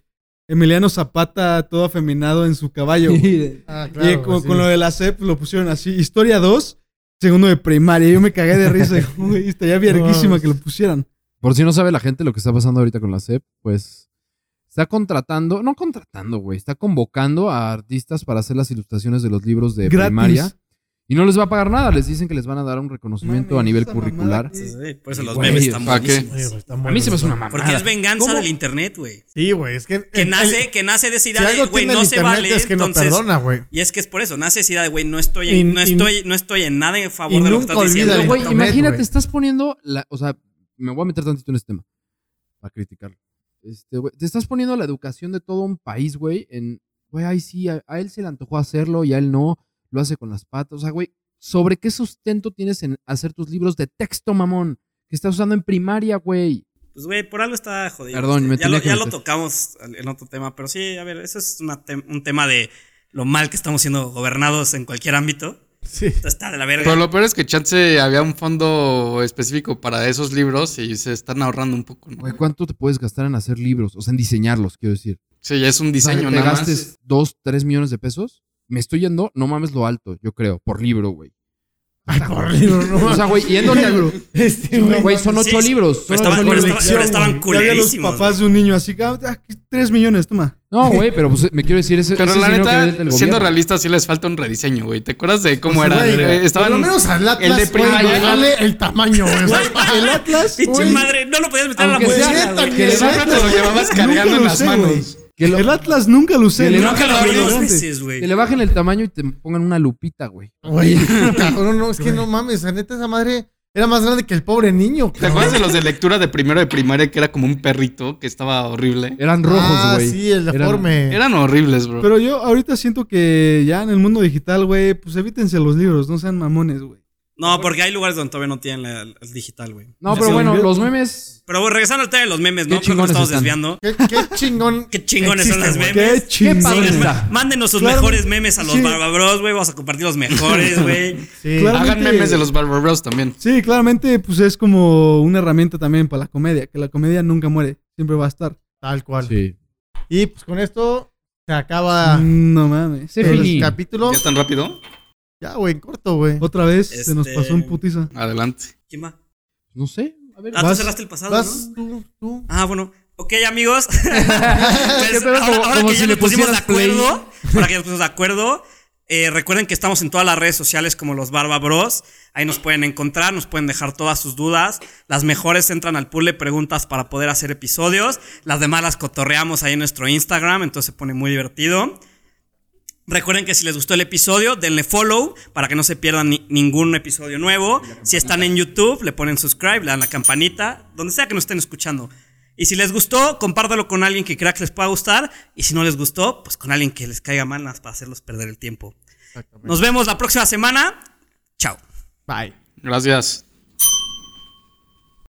Emiliano Zapata todo afeminado en su caballo. güey. Ah, y con, sí. con lo de la CEP lo pusieron así. Historia 2, segundo de primaria. Yo me cagué de risa. güey, estaría vierguísima No, que lo pusieran. Por si no sabe la gente lo que está pasando ahorita con la SEP, pues está contratando, no contratando, güey, está convocando a artistas para hacer las ilustraciones de los libros de Gratis. primaria y no les va a pagar nada, les dicen que les van a dar un reconocimiento a nivel curricular. que- Sí, Por eso los Güey, memes están ¿para qué? güey, A mí se me hace una mamada. Porque es venganza ¿Cómo? del internet, güey. Sí, güey. Es que. Que el- nace, el- que nace de esa Si idea de, güey, no se vale. es que no entonces, perdona, güey. y es que es por eso, nace esa idea de, güey, no estoy, Y- no, y- estoy, no estoy en nada en favor y de lo que estás diciendo. olvida Pero, güey, Internet, imagínate, güey. estás poniendo la, o sea, me voy a meter tantito en este tema para criticarlo. Este, güey, te estás poniendo la educación de todo un país, güey, en, güey, ay sí, a, a él se le antojó hacerlo y a él no, lo hace con las patas, o sea, güey, ¿sobre qué sustento tienes en hacer tus libros de texto, mamón? Que estás usando en primaria, güey. Pues, güey, por algo está jodido. Perdón, me ya lo, ya lo tocamos en otro tema, pero sí, a ver, eso es una un tema de lo mal que estamos siendo gobernados en cualquier ámbito. Sí. Esto está de la verga. Pero lo peor es que chance había un fondo específico para esos libros y se están ahorrando un poco. ¿no? Güey, ¿cuánto te puedes gastar en hacer libros? O sea, en diseñarlos, quiero decir. Sí, ya es un O sea, diseño te nada gastes más. dos, tres millones de pesos. Me estoy yendo, no mames lo alto, yo creo, por libro, güey. Ay, por libro, no O sea, güey, yéndole al- Este, güey. Son ocho Sí, libros. Son Pero estaban, ocho libros. estaban- estaban había los culerísimos. papás de un niño así. que, ah, aquí, tres millones, toma. No, güey, pero pues, me quiero decir, ese, Pero ese la neta, siendo realistas, sí les falta un rediseño, güey. ¿Te acuerdas de cómo Pues, era? güey, Eh, Estaban, Por lo menos al Atlas. el de primaria. bájale el tamaño, güey. El Atlas. Pinche Güey. madre, no lo podías meter a la Aunque sea- mochila, güey. que siempre te lo llevabas cargando en las manos. Que, lo- El Atlas nunca lo usé. Que le- nunca lo abrí abrí dos grande. veces, güey. que le bajen el tamaño y te pongan una lupita, güey. Güey, cabrón, no, es que no mames, la neta esa madre era más grande que el pobre niño. ¿Te acuerdas de los de lectura de primero de primaria que era como un perrito que estaba horrible? Eran rojos, Ah, güey. sí, el Eran- deforme. Eran horribles, bro. Pero yo ahorita siento que ya en el mundo digital, güey, pues evítense los libros, no sean mamones, güey. No, porque hay lugares donde todavía no tienen la- el digital, güey. No, pero bueno, los memes. Pero bueno, regresando al tema de los memes, Qué ¿no? Creo que nos chingones estamos están. desviando. ¿Qué, qué chingón. Qué chingones son los güey. memes. Qué chingón. padre está. Mándenos sus Claro, mejores memes a los sí. Barbabros, güey. Vamos a compartir los mejores, güey. Sí. Claro. Hagan claramente- memes de los Barber Bros también. Sí, claramente, pues es como una herramienta también para la comedia, que la comedia nunca muere, siempre va a estar. Tal cual. Sí. Y pues con esto se acaba No mames. Sí, el Fini. capítulo. ¿Ya tan rápido? Ya, güey, en corto, güey. Otra vez se nos Este- pasó un putiza. Adelante. ¿Quién va? No sé. A ver. Ah, tú cerraste el pasado, Vas ¿no? tú, tú. Ah, bueno. Ok, amigos. Pues, ahora, Como- ahora como que si ya le nos pusimos de acuerdo, ahora que ya nos pusimos de acuerdo, eh, recuerden que estamos en todas las redes sociales como los Barba Bros. Ahí nos pueden encontrar, nos pueden dejar todas sus dudas. Las mejores entran al pool de preguntas para poder hacer episodios. Las demás las cotorreamos ahí en nuestro Instagram, entonces se pone muy divertido. Recuerden que si les gustó el episodio, denle follow para que no se pierdan ni- ningún episodio nuevo. Si están en YouTube, le ponen subscribe, le dan la campanita, donde sea que nos estén escuchando. Y si les gustó, compártelo con alguien que crea que les pueda gustar. Y si no les gustó, pues con alguien que les caiga mal para hacerlos perder el tiempo. Nos vemos la próxima semana. Chao. Bye. Gracias.